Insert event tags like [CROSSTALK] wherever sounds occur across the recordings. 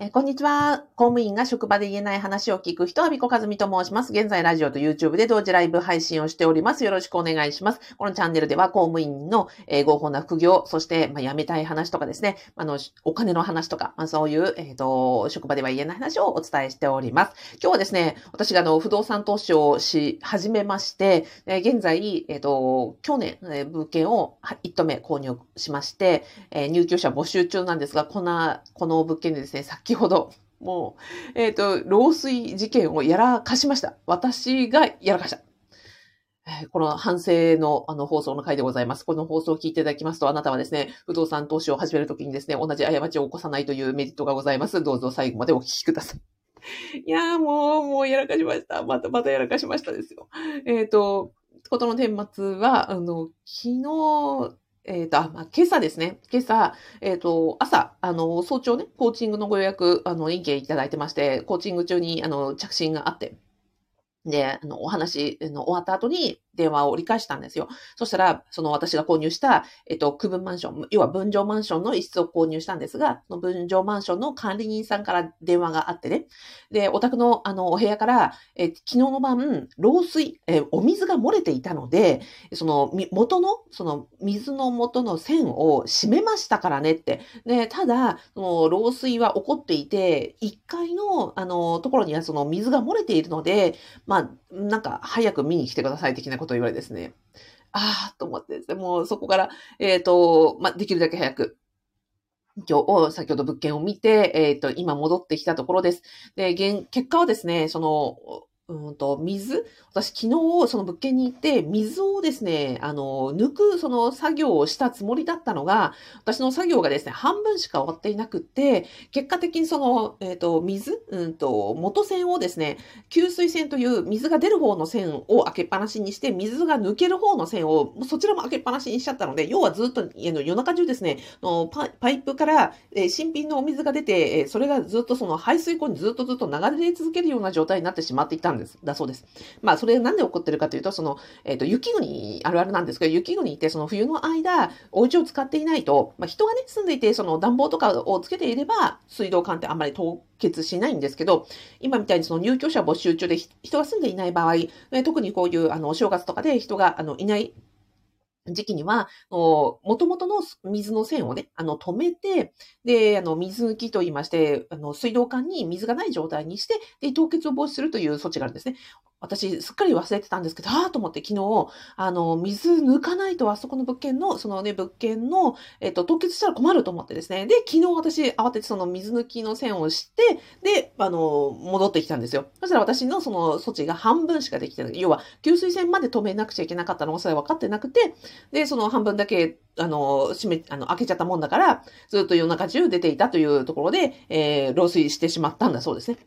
えこんにちは。公務員が職場で言えない話を聞く人は、ビコカズミと申します。現在、ラジオと YouTube で同時ライブ配信をしております。よろしくお願いします。このチャンネルでは、公務員の、え、合法な副業、そして、まあ、辞めたい話とかですね、あの、お金の話とか、まあ、そういう、えっ、ー、と、職場では言えない話をお伝えしております。今日はですね、私があの、不動産投資をし始めまして、え、現在、えっ、と、去年、え物件を1棟目購入しまして、え入居者募集中なんですが、この、この物件でですね、先ほど、もう、えっ、ー、と、漏水事件をやらかしました。私がやらかした。この反省のあの放送の回でございます。この放送を聞いていただきますと、あなたはですね、不動産投資を始めるときにですね、同じ過ちを起こさないというメリットがございます。どうぞ最後までお聞きください。[LAUGHS] いやーもう、もうやらかしました。またまたやらかしましたですよ。えっ、ー、と、ことの顛末は、あの、昨日、えっ、ー、と、あ、まあ、今朝ですね。今朝、えっ、ー、と、朝、あの、早朝ね、コーチングのご予約、あの、意見いただいてまして、コーチング中に、あの、着信があって、で、あの、お話の終わった後に、電話を折り返したんですよ。そしたら、その私が購入した、えっと、区分マンション、要は分譲マンションの一室を購入したんですが、その分譲マンションの管理人さんから電話があってね。で、お宅の、あの、お部屋から、え昨日の晩、漏水、えお水が漏れていたので、その、元の、その、水の元の線を閉めましたからねって。で、ただ、その、漏水は起こっていて、1階の、あの、ところにはその水が漏れているので、まあ、なんか、早く見に来てください的なことこと言われですね、ああ、と思ってですね、もうそこから、えっ、ー、と、まあ、できるだけ早く、今日、先ほど物件を見て、えっ、ー、と、今戻ってきたところです。で、現、結果はですね、その、うんと、水？私昨日その物件に行って水をですね、あの、抜くその作業をしたつもりだったのが、私の作業がですね、半分しか終わっていなくって、結果的にその、えっ、ー、と、水、うんと、元線をですね、給水線という水が出る方の線を開けっぱなしにして、水が抜ける方の線をそちらも開けっぱなしにしちゃったので、要はずっと夜中中ですね、のパイプから、え、新品のお水が出て、それがずっとその排水溝にずっとずっと流れ続けるような状態になってしまっていたんです。です。だそうです。まあ、それなんで起こってるかというと、その、えっ、ー、と、雪国あるあるなんですけど、雪国ってその冬の間、お家を使っていないと、まあ、人がね、住んでいて、その暖房とかをつけていれば、水道管ってあんまり凍結しないんですけど、今みたいにその入居者募集中で人が住んでいない場合、特にこういう、あの、お正月とかで人が、あの、いない時期には、もともとの水の線をね、あの、止めて、で、あの、水抜きと言いまして、あの、水道管に水がない状態にして、で、凍結を防止するという措置があるんですね。私、すっかり忘れてたんですけど、ああと思って昨日、あの、水抜かないとあそこの物件の、そのね、物件の、えっと、凍結したら困ると思ってですね。で、昨日私、慌ててその水抜きの線をして、で、あの、戻ってきたんですよ。そしたら私のその措置が半分しかできてない。要は、給水線まで止めなくちゃいけなかったのがそれ分かってなくて、で、その半分だけ、あの、閉め、あの、開けちゃったもんだから、ずっと夜中中出ていたというところで、えー、漏水してしまったんだそうですね。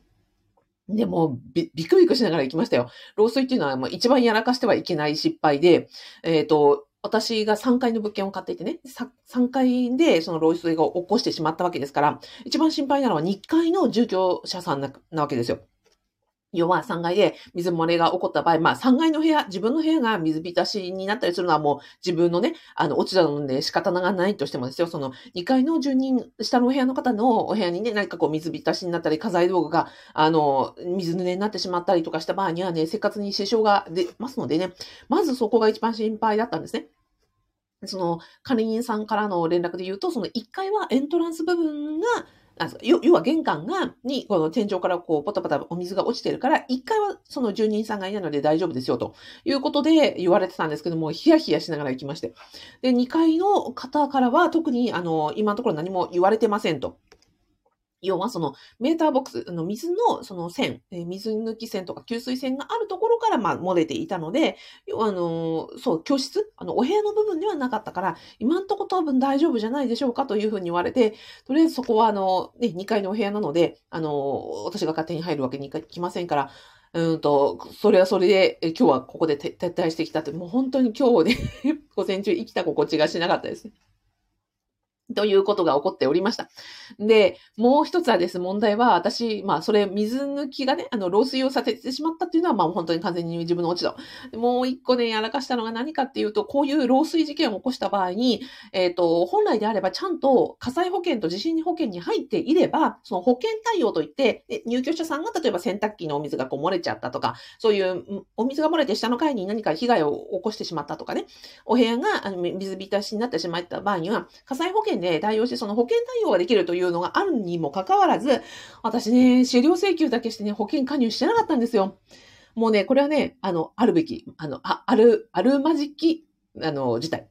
でもび、びくびくしながら行きましたよ。漏水っていうのは、まあ、一番やらかしてはいけない失敗で、えっ、ー、と、私が3階の物件を買っていてね、3階でその漏水が起こしてしまったわけですから、一番心配なのは2階の住居者さんなわけですよ。要は3階で水漏れが起こった場合、まあ3階の部屋、自分の部屋が水浸しになったりするのはもう自分のね、あの、落ちたので仕方がないとしてもですよ、その2階の住人、下のお部屋の方のお部屋にね、何かこう水浸しになったり、家財道具が、あの、水濡れになってしまったりとかした場合にはね、生活に支障が出ますのでね、まずそこが一番心配だったんですね。その、管理人さんからの連絡で言うと、その1階はエントランス部分が、あ要は玄関が、に、この天井からこう、ポタポタお水が落ちてるから、一回はその住人さんがいないので大丈夫ですよ、ということで言われてたんですけども、ヒヤヒヤしながら行きまして。で、2階の方からは特に、あの、今のところ何も言われてませんと。要はそのメーターボックス、の水のその線、水抜き線とか給水線があるところからまあ漏れていたので、要はあの、そう、居室、あの、お部屋の部分ではなかったから、今んとこ多分大丈夫じゃないでしょうかというふうに言われて、とりあえずそこはあの、ね、2階のお部屋なので、あの、私が勝手に入るわけにいきませんから、うんと、それはそれで、今日はここで撤退してきたって、もう本当に今日ね、[LAUGHS] 午前中生きた心地がしなかったですね。ということが起こっておりました。で、もう一つはです、問題は、私、まあ、それ、水抜きがね、あの、漏水をさせてしまったっていうのは、まあ、本当に完全に自分の落ち度。もう一個ね、やらかしたのが何かっていうと、こういう漏水事件を起こした場合に、えっ、ー、と、本来であれば、ちゃんと火災保険と地震保険に入っていれば、その保険対応といって、入居者さんが例えば洗濯機のお水がこう漏れちゃったとか、そういうお水が漏れて下の階に何か被害を起こしてしまったとかね、お部屋が水浸しになってしまった場合には、火災保険ね対応してその保険対応ができるというのがあるにもかかわらず、私ね、資料請求だけしてね、保険加入してなかったんですよ。もうね、これはね、あの、あるべき、あの、あ、ある、あるまじき、あの、事態。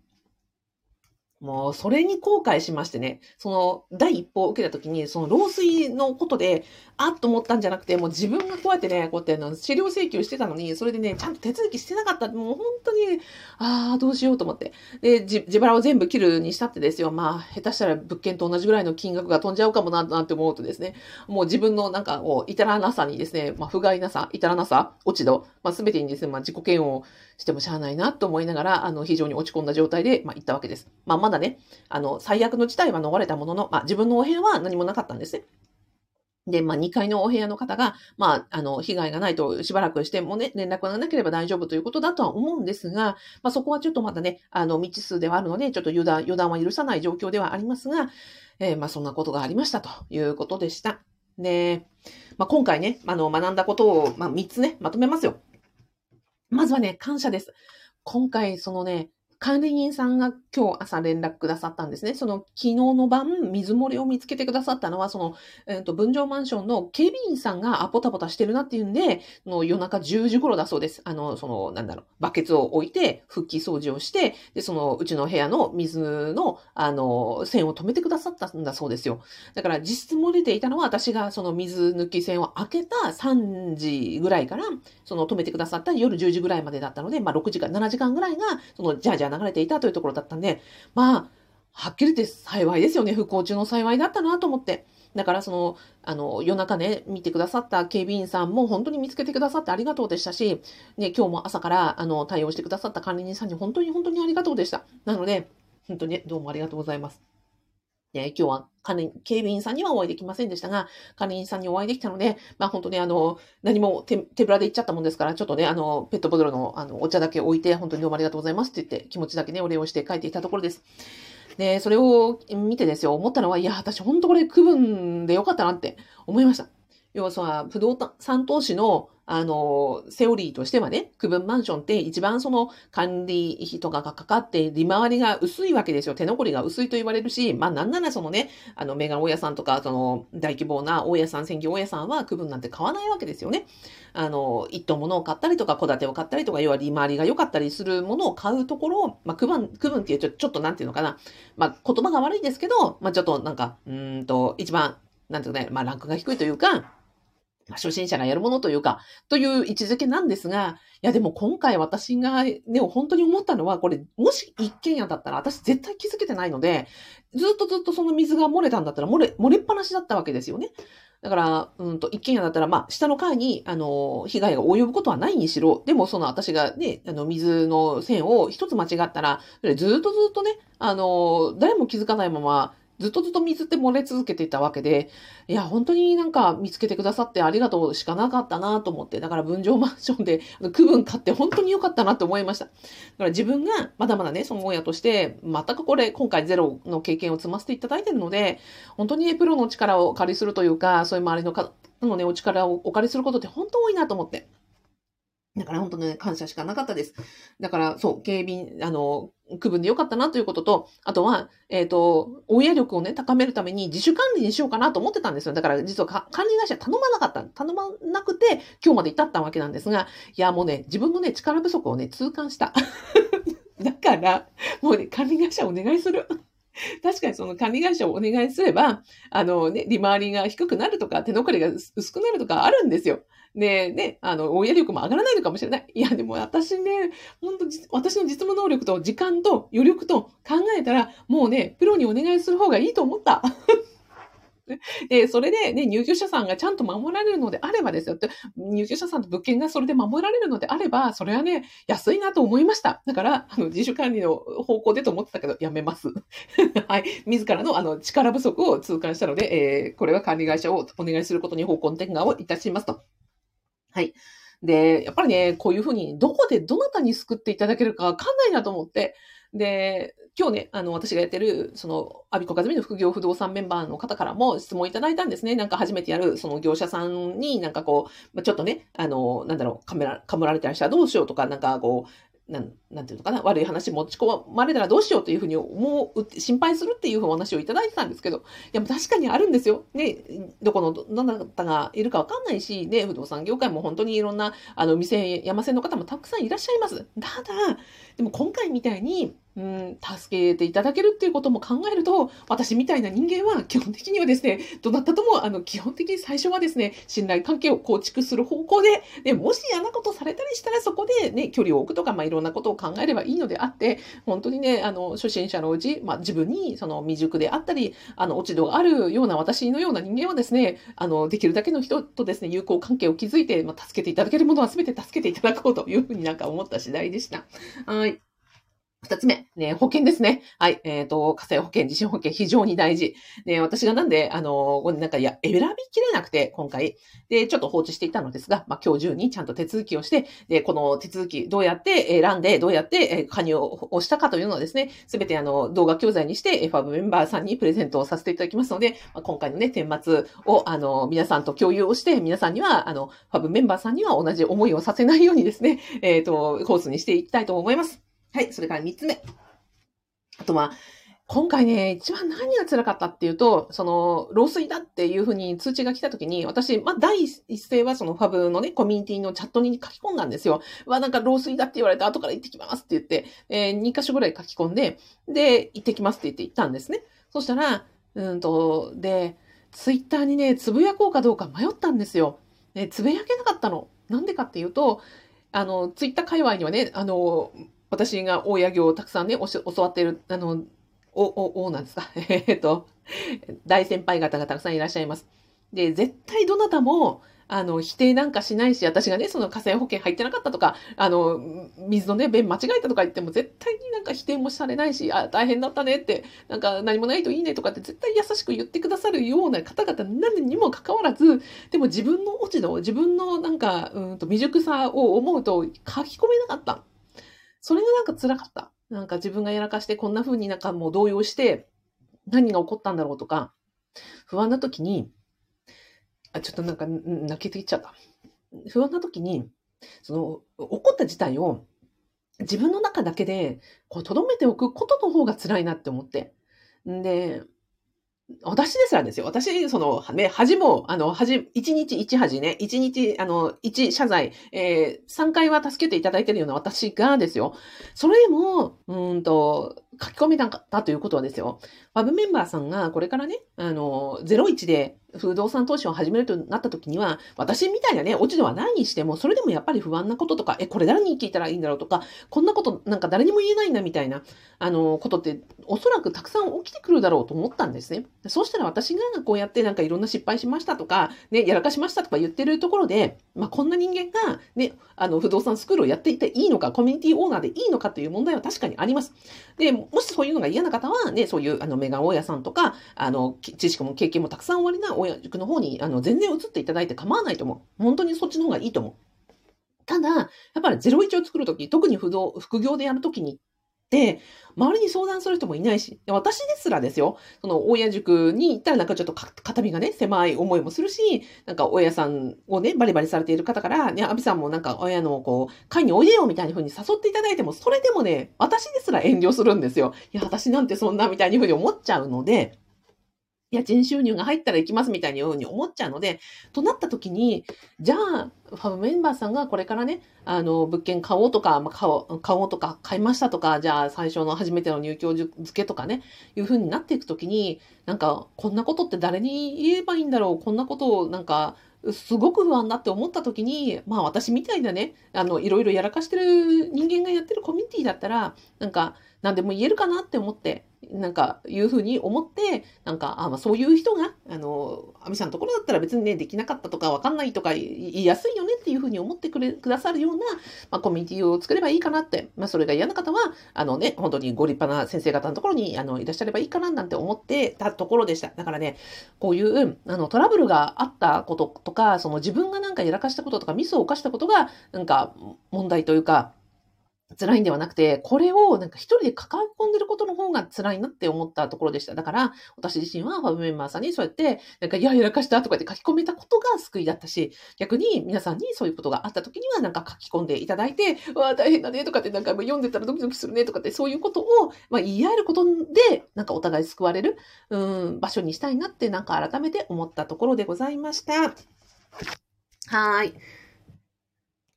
もう、それに後悔しましてね、その、第一報を受けた時に、その、漏水のことで、あっと思ったんじゃなくて、もう自分がこうやってね、こうやっての、治療請求してたのに、それでね、ちゃんと手続きしてなかった。もう本当に、ああ、どうしようと思って。で、自腹を全部切るにしたってですよ。まあ、下手したら物件と同じぐらいの金額が飛んじゃうかもな、なんて思うとですね、もう自分のなんか、こう、至らなさにですね、まあ、不甲斐なさ、至らなさ、落ち度、まあ、すべてにですね、まあ、自己嫌悪してもしゃあないなと思いながら、あの、非常に落ち込んだ状態で、まあ、行ったわけです。まあ、まだね、あの、最悪の事態は逃れたものの、まあ、自分のお部屋は何もなかったんですね。で、まあ、2階のお部屋の方が、まあ、あの、被害がないとしばらくしてもね、連絡がなければ大丈夫ということだとは思うんですが、まあ、そこはちょっとまだね、あの、未知数ではあるので、ちょっと油断、油断は許さない状況ではありますが、えー、まあ、そんなことがありましたということでした。で、まあ、今回ね、あの、学んだことを、まあ、3つね、まとめますよ。まずはね、感謝です。今回、そのね、管理人さんが今日朝連絡くださったんですね。その昨日の晩、水漏れを見つけてくださったのは、その、えっ、ー、と、分譲マンションの警備員さんがあポタポタしてるなっていうんで、の夜中10時頃だそうです。あの、その、なんだろう、バケツを置いて、復帰掃除をして、で、その、うちの部屋の水の、あの、線を止めてくださったんだそうですよ。だから、実質漏れていたのは、私がその水抜き線を開けた3時ぐらいから、その止めてくださった夜10時ぐらいまでだったので、まあ6時間、7時間ぐらいが、その、じゃあじゃあ流れていたというところだったんで、まあ、はっきり言って幸いですよね。不幸中の幸いだったなと思って。だからその、あの、夜中ね、見てくださった警備員さんも本当に見つけてくださってありがとうでしたし、ね、今日も朝から、あの、対応してくださった管理人さんに本当に本当にありがとうでした。なので、本当にどうもありがとうございます。ね、今日は管理、警備員さんにはお会いできませんでしたが、管理員さんにお会いできたので、まあ本当にあの、何も手手ぶらで行っちゃったもんですから、ちょっとね、あの、ペットボトルのあのお茶だけ置いて、本当にどうもありがとうございますって言って、気持ちだけね、お礼をして帰っていたところです。で、それを見てですよ、思ったのは、いや、私本当これ区分でよかったなって思いました。要はさ、不動産投資のあの、セオリーとしてはね、区分マンションって一番その管理費とかがかかって利回りが薄いわけですよ。手残りが薄いと言われるし、まあなんならそのね、あのメガ大家さんとか、その大規模な大家さん、専業大家さんは区分なんて買わないわけですよね。あの、一棟物を買ったりとか、戸建てを買ったりとか、要は利回りが良かったりするものを買うところをまあ区分、区分っていうとちょっとなんていうのかな。まあ言葉が悪いですけど、まあちょっとなんか、うんと、一番、なんていうかね、まあランクが低いというか、ま初心者がやるものというか、という位置づけなんですが、いやでも今回私がね、本当に思ったのは、これ、もし一軒家だったら私絶対気づけてないので、ずっとずっとその水が漏れたんだったら漏れ、漏れっぱなしだったわけですよね。だから、うんと、一軒家だったら、まあ、下の階に、あの、被害が及ぶことはないにしろ、でも、その私がね、あの、水の線を一つ間違ったら、ずっとずっとね、あの、誰も気づかないまま、ずっとずっと水って漏れ続けていたわけで、いや、本当になんか見つけてくださってありがとうしかなかったなと思って、だから分譲マンションで [LAUGHS] 区分買って本当に良かったなと思いました。だから自分がまだまだね、その親として、全くこれ、今回ゼロの経験を積ませていただいているので、本当にね、プロの力を借りするというか、そういう周りの方のね、お力をお借りすることって本当多いなと思って。だから本当ね、感謝しかなかったです。だから、そう、警備、あの、区分でよかったなということと、あとは、えっ、ー、と、親力をね、高めるために自主管理にしようかなと思ってたんですよ。だから実は管理会社頼まなかった。頼まなくて、今日まで至ったわけなんですが、いや、もうね、自分のね、力不足をね、痛感した。[LAUGHS] だから、もうね、管理会社お願いする。確かにその管理会社をお願いすれば、あのね、利回りが低くなるとか、手残りが薄くなるとかあるんですよ。で、ね、あの、親力も上がらないのかもしれない。いや、でも私ね、本当私の実務能力と時間と余力と考えたら、もうね、プロにお願いする方がいいと思った。[LAUGHS] で、それでね、入居者さんがちゃんと守られるのであればですよって、入居者さんと物件がそれで守られるのであれば、それはね、安いなと思いました。だから、あの、自主管理の方向でと思ってたけど、やめます。[LAUGHS] はい。自らのあの力不足を痛感したので、えー、これは管理会社をお願いすることに方向転換をいたしますと。はい。で、やっぱりね、こういうふうに、どこでどなたに救っていただけるかわかんないなと思って、で、今日ね、あの、私がやってる、その、アビコカズミの副業不動産メンバーの方からも質問いただいたんですね。なんか初めてやる、その業者さんになんかこう、ちょっとね、あの、なんだろう、カメラ、かむられたりしたらどうしようとか、なんかこう、なん、なんていうのかな、悪い話持ち込まれたらどうしようというふうに思う、心配するっていうお話をいただいてたんですけど、いや、確かにあるんですよ。ね、どこの、どなたがいるかわかんないし、ね、不動産業界も本当にいろんな、あの、店、山線の方もたくさんいらっしゃいます。ただ、でも今回みたいに、うん、助けていただけるっていうことも考えると、私みたいな人間は基本的にはですね、どなたとも、あの、基本的に最初はですね、信頼関係を構築する方向で、で、もし嫌なことされたりしたらそこでね、距離を置くとか、まあ、いろんなことを考えればいいのであって、本当にね、あの、初心者のうち、まあ、自分に、その、未熟であったり、あの、落ち度があるような私のような人間はですね、あの、できるだけの人とですね、友好関係を築いて、まあ、助けていただけるものは全て助けていただこうというふうになんか思った次第でした。はい。二つ目、ね、保険ですね。はい。えっ、ー、と、火災保険、地震保険、非常に大事。ね、私がなんで、あの、なんか、いや、選びきれなくて、今回。で、ちょっと放置していたのですが、まあ、今日中にちゃんと手続きをして、で、この手続き、どうやって選んで、どうやって加入をしたかというのをですね、すべてあの、動画教材にして、FAB メンバーさんにプレゼントをさせていただきますので、まあ、今回のね、顛末を、あの、皆さんと共有をして、皆さんには、あの、FAB メンバーさんには同じ思いをさせないようにですね、えっ、ー、と、コースにしていきたいと思います。はい。それから三つ目。あとは、今回ね、一番何が辛かったっていうと、その、漏水だっていうふうに通知が来た時に、私、まあ、第一声はそのファブのね、コミュニティのチャットに書き込んだんですよ。わ、なんか漏水だって言われて後から行ってきますって言って、えー、2箇所ぐらい書き込んで、で、行ってきますって言って行ったんですね。そしたら、うんと、で、ツイッターにね、つぶやこうかどうか迷ったんですよ。ね、つぶやけなかったの。なんでかっていうと、あの、ツイッター界隈にはね、あの、私が大家業をたくさんね、教わっている、あの、お、お、おなんですか？[LAUGHS] えっと、大先輩方がたくさんいらっしゃいます。で、絶対どなたも、あの、否定なんかしないし、私がね、その火災保険入ってなかったとか、あの、水のね、便間違えたとか言っても絶対になんか否定もされないし、あ、大変だったねって、なんか何もないといいねとかって絶対優しく言ってくださるような方々何にもかかわらず、でも自分の落ち度、自分のなんか、うんと未熟さを思うと書き込めなかった。それがなんか辛かった。なんか自分がやらかしてこんな風になんかもう動揺して何が起こったんだろうとか、不安な時に、あ、ちょっとなんか泣けてきちゃった。不安な時に、その、起こった事態を自分の中だけで、こう、留めておくことの方が辛いなって思って。んで、私ですらですよ。私、その、ね、恥も、あの、恥、一日一恥ね、一日、あの、一謝罪、えー、3回は助けていただいてるような私がですよ。それでも、うんと、書き込みなかったということはですよ。ファブメンバーさんがこれからね、あの、01で不動産投資を始めるとなった時には、私みたいなね、落ち度はないにしても、それでもやっぱり不安なこととか、え、これ誰に聞いたらいいんだろうとか、こんなことなんか誰にも言えないんだみたいな、あの、ことって、おそらくたくさん起きてくるだろうと思ったんですね。そうしたら私がこうやってなんかいろんな失敗しましたとか、ね、やらかしましたとか言ってるところで、まあ、こんな人間が、ね、あの、不動産スクールをやっていていいのか、コミュニティオーナーでいいのかという問題は確かにあります。で、もしそういうのが嫌な方は、ね、そういう、あの、メガ大家さんとか、あの、知識も経験もたくさんおありな親塾の方にあの、全然移っていただいて構わないと思う。本当にそっちの方がいいと思う。ただ、やっぱり01を作るとき、特に不動、副業でやるときにって、周りに相談する人もいないし、私ですらですよ、その親塾に行ったらなんかちょっと肩身がね、狭い思いもするし、なんか親さんをね、バリバリされている方から、ね、アビさんもなんか親のこう、会においでよみたいな風に誘っていただいても、それでもね、私ですら遠慮するんですよ。いや、私なんてそんなみたいに風に思っちゃうので、家賃収入が入ったら行きますみたいにように思っちゃうので、となった時に、じゃあ、ファブメンバーさんがこれからね、あの、物件買おうとか、まあ、買おう、買おうとか、買いましたとか、じゃあ最初の初めての入居付けとかね、いう風になっていくときに、なんか、こんなことって誰に言えばいいんだろう、こんなことをなんか、すごく不安だって思った時に、まあ私みたいなね、あの、いろいろやらかしてる人間がやってるコミュニティだったら、なんか、何でも言えるかなって思って、なんか、いうふうに思って、なんか、あまあ、そういう人が、あの、アミさんのところだったら別にね、できなかったとか、わかんないとか、言いやすいよねっていうふうに思ってくれ、くださるような、まあ、コミュニティを作ればいいかなって、まあ、それが嫌な方は、あのね、本当にご立派な先生方のところに、あの、いらっしゃればいいかななんて思ってたところでした。だからね、こういう、あの、トラブルがあったこととか、その自分がなんかやらかしたこととか、ミスを犯したことが、なんか、問題というか、辛いんではなくて、これをなんか一人で抱え込んでることの方が辛いなって思ったところでした。だから、私自身はファブメンバーさんにそうやって、なんか、いや、やらかしたとかって書き込めたことが救いだったし、逆に皆さんにそういうことがあった時にはなんか書き込んでいただいて、うわ、大変だねとかってなんか読んでたらドキドキするねとかってそういうことを、まあ、言い合えることで、なんかお互い救われる、うん、場所にしたいなってなんか改めて思ったところでございました。はい。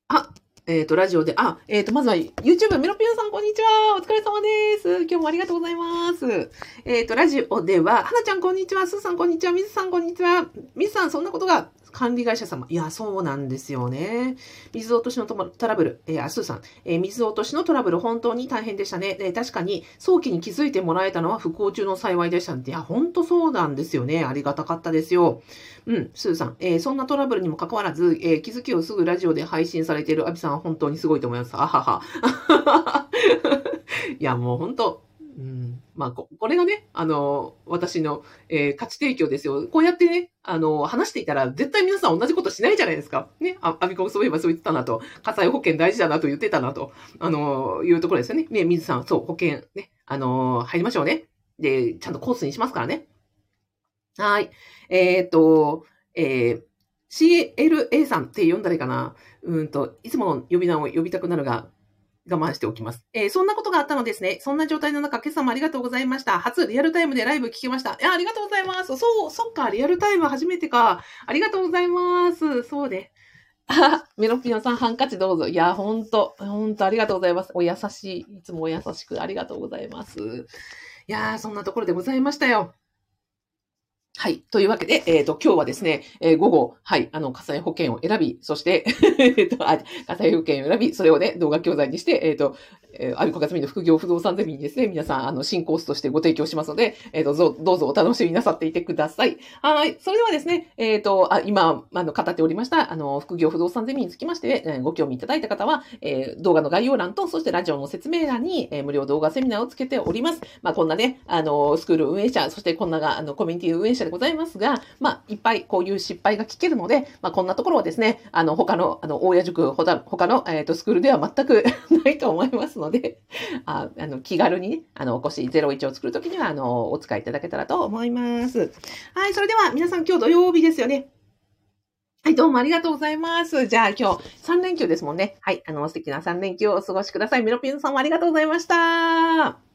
あ、えっ、ー、と、ラジオで、あ、えっ、ー、と、まずは YouTube、メロピオさん、こんにちは。お疲れ様です。今日もありがとうございます。えっ、ー、と、ラジオでは、はなちゃん、こんにちは。すーさん、こんにちは。みずさん、こんにちは。みずさん、そんなことが管理会社様。いや、そうなんですよね。水落としのトラブル。えー、あ、スーさん。えー、水落としのトラブル、本当に大変でしたね。えー、確かに、早期に気づいてもらえたのは不幸中の幸いでしたいや、本当そうなんですよね。ありがたかったですよ。うん、スーさん。えー、そんなトラブルにもかかわらず、えー、気づきをすぐラジオで配信されているアビさんは本当にすごいと思います。あはは。[LAUGHS] いや、もう本当、うん、まあこ、これがね、あの、私の、えー、価値提供ですよ。こうやってね、あの、話していたら、絶対皆さん同じことしないじゃないですか。ね、あ、アビコそういえばそう言ってたなと、火災保険大事だなと言ってたなと、あの、いうところですよね。ね、水さん、そう、保険、ね、あの、入りましょうね。で、ちゃんとコースにしますからね。はい。えっ、と、えー、CLA さんって呼んだらいいかな。うんと、いつもの呼び名を呼びたくなるが、我慢しておきます。えー、そんなことがあったのですね。そんな状態の中、今朝もありがとうございました。初リアルタイムでライブ聞きました。いや、ありがとうございます。そう、そっか、リアルタイム初めてか。ありがとうございます。そうで。あ、[LAUGHS] メロピノさん、ハンカチどうぞ。いや、ほんと、ほんとありがとうございます。お優しい。いつもお優しくありがとうございます。いやー、そんなところでございましたよ。はい。というわけで、えっ、ー、と、今日はですね、えー、午後、はい、あの、火災保険を選び、そして、[LAUGHS] えっと、あ火災保険を選び、それをね、動画教材にして、えっ、ー、と、えー、アビコカズミの副業不動産ゼミにですね、皆さん、あの、新コースとしてご提供しますので、えっ、と、どうぞお楽しみなさっていてください。はい。それではですね、えっ、と、あ今、あの、語っておりました、あの、副業不動産ゼミにつきまして、え、ご興味いただいた方は、え、動画の概要欄と、そしてラジオの説明欄に、え、無料動画セミナーをつけております。まあ、こんなね、あの、スクール運営者、そしてこんなが、あの、コミュニティ運営者でございますが、まあ、いっぱいこういう失敗が聞けるので、まあ、こんなところはですね、あの、他の、あの、大谷塾、他の、えっ、と、スクールでは全く [LAUGHS] ないと思いますので、ああの気軽にね、あの、お越し01を作るときには、あの、お使いいただけたらと思います。はい、それでは皆さん今日土曜日ですよね。はい、どうもありがとうございます。じゃあ今日3連休ですもんね。はい、あの、素敵な3連休をお過ごしください。メロピンさんもありがとうございました。